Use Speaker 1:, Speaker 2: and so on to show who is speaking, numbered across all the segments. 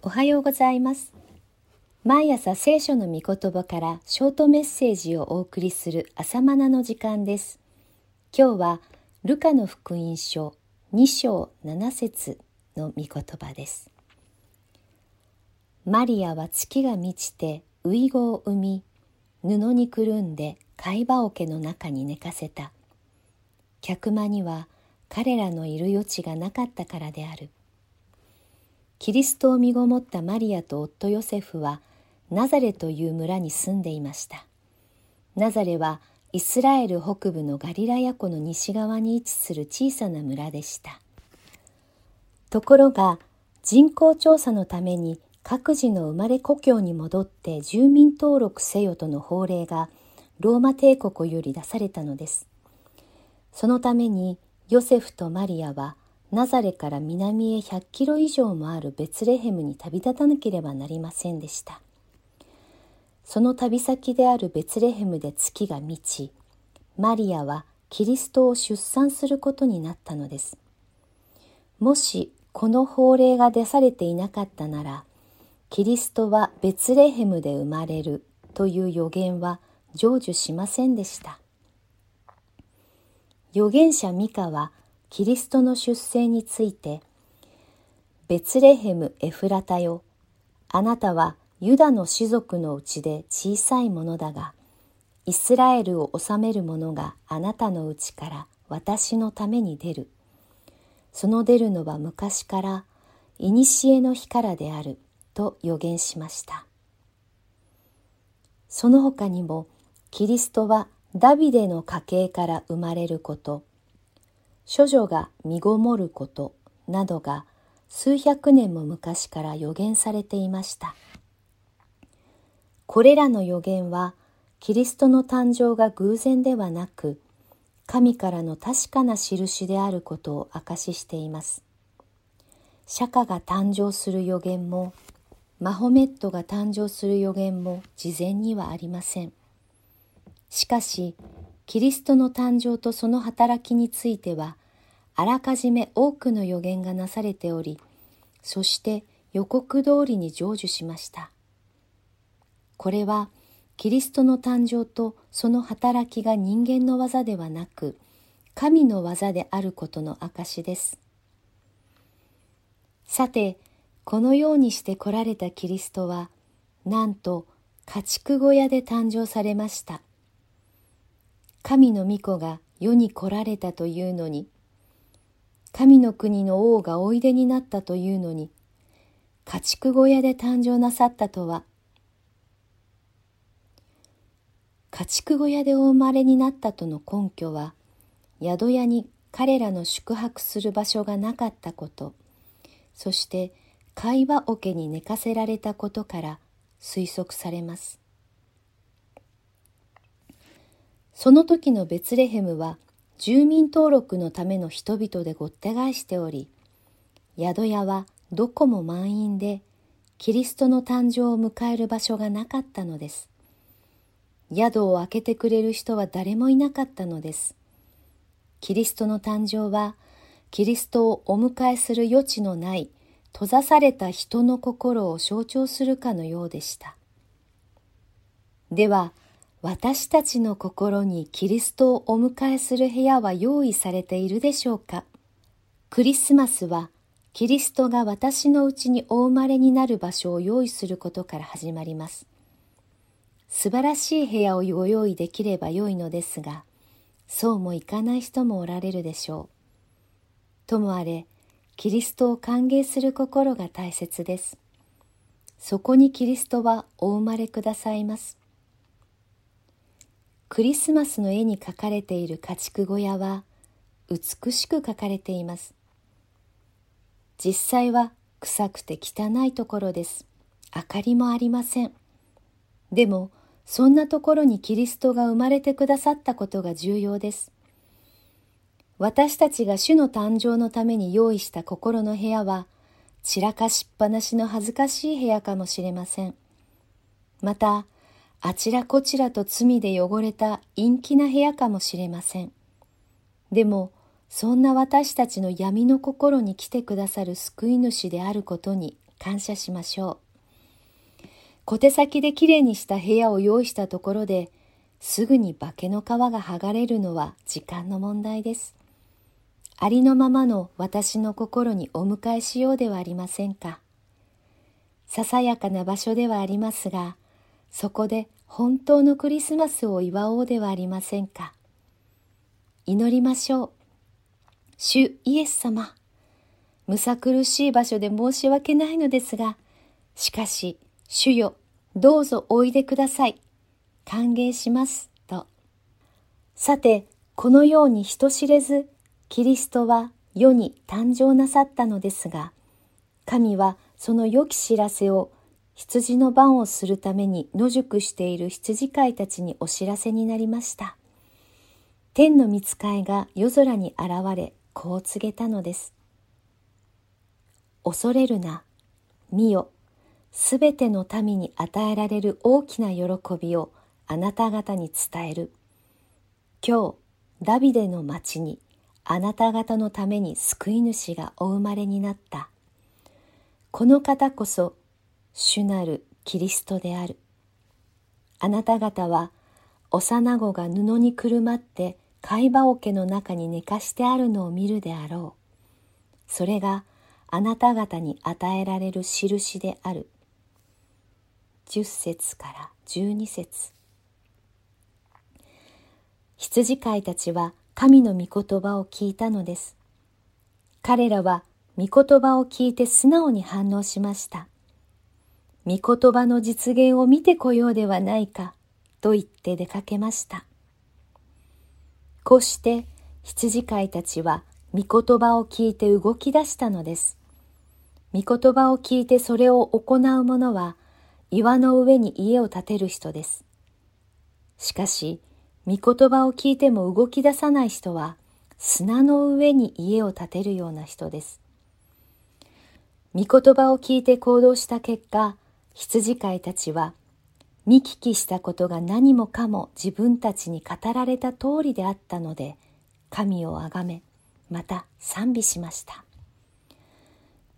Speaker 1: おはようございます。毎朝聖書の御言葉からショートメッセージをお送りする朝マナの時間です。今日はルカの福音書2章7節の御言葉です。マリアは月が満ちてウイゴを産み布にくるんで貝羽桶の中に寝かせた。客間には彼らのいる余地がなかったからである。キリストを身ごもったマリアと夫ヨセフはナザレという村に住んでいました。ナザレはイスラエル北部のガリラヤ湖の西側に位置する小さな村でした。ところが人口調査のために各自の生まれ故郷に戻って住民登録せよとの法令がローマ帝国より出されたのです。そのためにヨセフとマリアはナザレから南へ100キロ以上もあるベツレヘムに旅立たなければなりませんでした。その旅先であるベツレヘムで月が満ち、マリアはキリストを出産することになったのです。もしこの法令が出されていなかったなら、キリストはベツレヘムで生まれるという予言は成就しませんでした。預言者ミカはキリストの出生について、ベツレヘム・エフラタよ、あなたはユダの士族のうちで小さいものだが、イスラエルを治める者があなたのうちから私のために出る。その出るのは昔から、古の日からである、と予言しました。その他にも、キリストはダビデの家系から生まれること、処女が身ごもることなどが数百年も昔から予言されていました。これらの予言はキリストの誕生が偶然ではなく神からの確かな印であることを証ししています。釈迦が誕生する予言もマホメットが誕生する予言も事前にはありません。しかしキリストの誕生とその働きについては、あらかじめ多くの予言がなされており、そして予告通りに成就しました。これは、キリストの誕生とその働きが人間の技ではなく、神の技であることの証です。さて、このようにして来られたキリストは、なんと家畜小屋で誕生されました。神の御子が世に来られたというのに、神の国の王がおいでになったというのに、家畜小屋で誕生なさったとは、家畜小屋でお生まれになったとの根拠は、宿屋に彼らの宿泊する場所がなかったこと、そして会話桶に寝かせられたことから推測されます。その時のベツレヘムは住民登録のための人々でごった返しており、宿屋はどこも満員で、キリストの誕生を迎える場所がなかったのです。宿を開けてくれる人は誰もいなかったのです。キリストの誕生は、キリストをお迎えする余地のない閉ざされた人の心を象徴するかのようでした。では、私たちの心にキリストをお迎えする部屋は用意されているでしょうか？クリスマスはキリストが私のうちにお生まれになる場所を用意することから始まります。素晴らしい部屋をご用意できれば良いのですが、そうもいかない人もおられるでしょう。ともあれ、キリストを歓迎する心が大切です。そこにキリストはお生まれくださいます。クリスマスの絵に描かれている家畜小屋は美しく描かれています。実際は臭くて汚いところです。明かりもありません。でも、そんなところにキリストが生まれてくださったことが重要です。私たちが主の誕生のために用意した心の部屋は、散らかしっぱなしの恥ずかしい部屋かもしれません。また、あちらこちらと罪で汚れた陰気な部屋かもしれません。でも、そんな私たちの闇の心に来てくださる救い主であることに感謝しましょう。小手先できれいにした部屋を用意したところで、すぐに化けの皮が剥がれるのは時間の問題です。ありのままの私の心にお迎えしようではありませんか。ささやかな場所ではありますが、そこで本当のクリスマスを祝おうではありませんか。祈りましょう。主イエス様。むさ苦しい場所で申し訳ないのですが、しかし、主よ、どうぞおいでください。歓迎します。と。さて、このように人知れず、キリストは世に誕生なさったのですが、神はその良き知らせを羊の番をするために野宿している羊飼いたちにお知らせになりました。天の御使いが夜空に現れ、こう告げたのです。恐れるな、見よ、すべての民に与えられる大きな喜びをあなた方に伝える。今日、ダビデの町にあなた方のために救い主がお生まれになった。この方こそ主なるキリストである。あなた方は幼子が布にくるまって貝羽桶の中に寝かしてあるのを見るであろう。それがあなた方に与えられる印である。十節から十二節羊飼いたちは神の御言葉を聞いたのです。彼らは御言葉を聞いて素直に反応しました。御言葉の実現を見てこようではないかと言って出かけました。こうして羊飼いたちは御言葉を聞いて動き出したのです。御言葉を聞いてそれを行う者は岩の上に家を建てる人です。しかし、御言葉を聞いても動き出さない人は砂の上に家を建てるような人です。御言葉を聞いて行動した結果、羊飼いたちは見聞きしたことが何もかも自分たちに語られた通りであったので、神をあがめ、また賛美しました。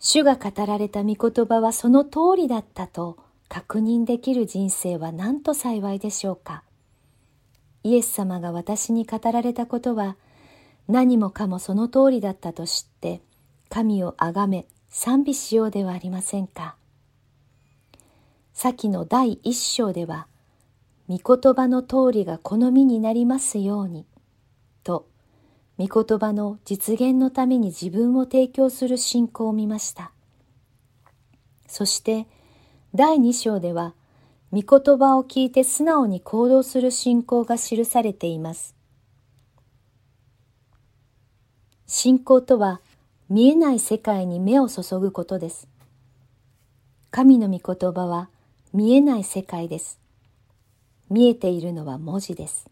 Speaker 1: 主が語られた御言葉はその通りだったと確認できる人生は何と幸いでしょうか。イエス様が私に語られたことは何もかもその通りだったと知って神をあがめ賛美しようではありませんか。先の第一章では御言葉の通りが好みになりますようにと御言葉の実現のために自分を提供する信仰を見ました。そして第2章では御言葉を聞いて素直に行動する信仰が記されています。信仰とは見えない世界に目を注ぐことです。神の御言葉は見えない世界です。見えているのは文字です。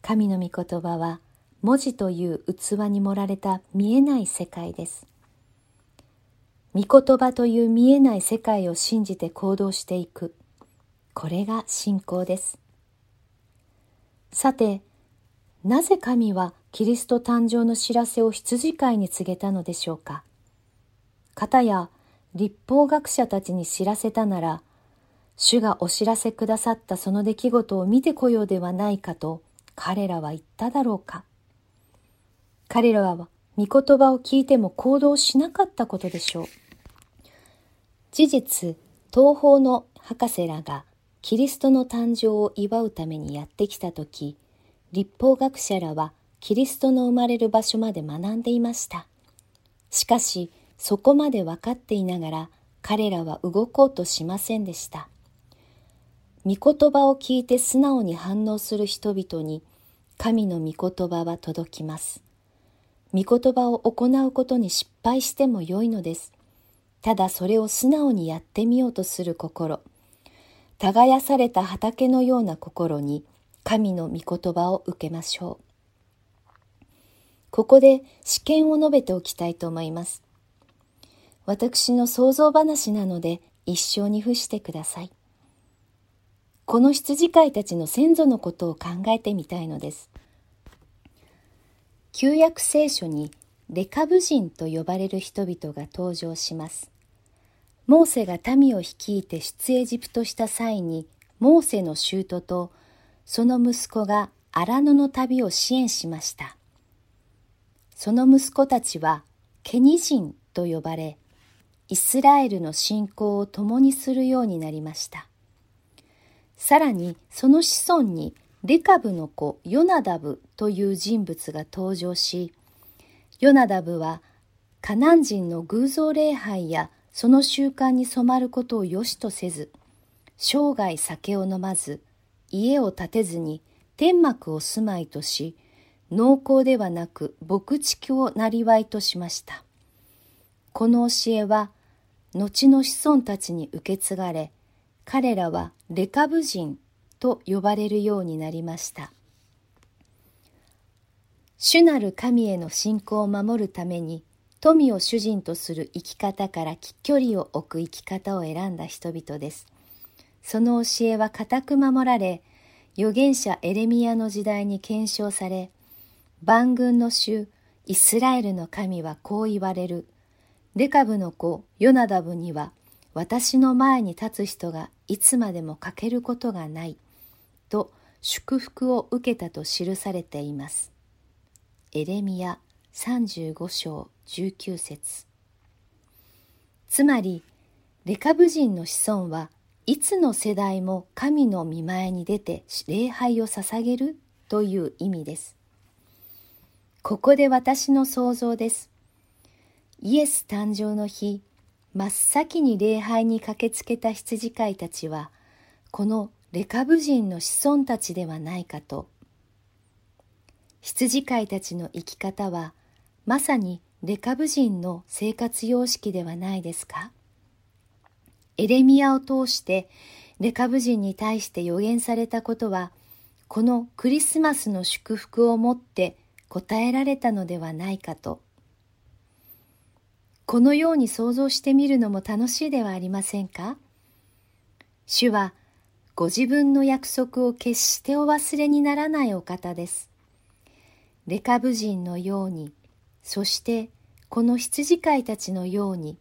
Speaker 1: 神の御言葉は文字という器に盛られた見えない世界です。御言葉という見えない世界を信じて行動していく。これが信仰です。さて、なぜ神はキリスト誕生の知らせを羊飼いに告げたのでしょうか。方や立法学者たちに知らせたなら、主がお知らせくださったその出来事を見てこようではないかと彼らは言っただろうか。彼らは御言葉を聞いても行動しなかったことでしょう。事実、東方の博士らがキリストの誕生を祝うためにやってきたとき、立法学者らはキリストの生まれる場所まで学んでいました。しかし、そこまで分かっていながら彼らは動こうとしませんでした。御言葉を聞いて素直に反応する人々に神の御言葉は届きます。御言葉を行うことに失敗してもよいのです。ただそれを素直にやってみようとする心、耕された畑のような心に神の御言葉を受けましょう。ここで試験を述べておきたいと思います。私の想像話なので一生に付してください。この羊飼いたちの先祖のことを考えてみたいのです。旧約聖書にレカブ人と呼ばれる人々が登場します。モーセが民を率いて出エジプトした際にモーセの舅とその息子が荒野の旅を支援しました。その息子たちはケニ人と呼ばれ、イスラエルの信仰を共にするようになりました。さらにその子孫にレカブの子ヨナダブという人物が登場し、ヨナダブはカナン人の偶像礼拝やその習慣に染まることを良しとせず、生涯酒を飲まず、家を建てずに天幕を住まいとし、農耕ではなく牧畜をなりわいとしました。この教えは、後の子孫たちに受け継がれ、彼らはレカブ人と呼ばれるようになりました。主なる神への信仰を守るために、富を主人とする生き方から距離を置く生き方を選んだ人々です。その教えは固く守られ、預言者エレミアの時代に検証され、万軍の主イスラエルの神はこう言われる。レカブの子ヨナダブには私の前に立つ人がいつまでも欠けることがない。と祝福を受けたと記されています。エレミア35章19節つまり、レカブ人の子孫はいつの世代も神の見前に出て礼拝を捧げるという意味です。ここで私の想像です。イエス誕生の日、真っ先に礼拝に駆けつけた羊飼いたちは、このレカブ人の子孫たちではないかと。羊飼いたちの生き方は、まさにレカブ人の生活様式ではないですか？エレミアを通してレカブ人に対して予言されたことは、このクリスマスの祝福をもって答えられたのではないかと。このように想像してみるのも楽しいではありませんか？主はご自分の約束を決してお忘れにならないお方です。レカブ人のように、そしてこの羊飼いたちのように、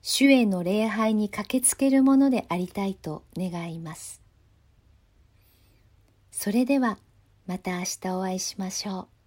Speaker 1: 主への礼拝に駆けつけるものでありたいと願います。それではまた明日お会いしましょう。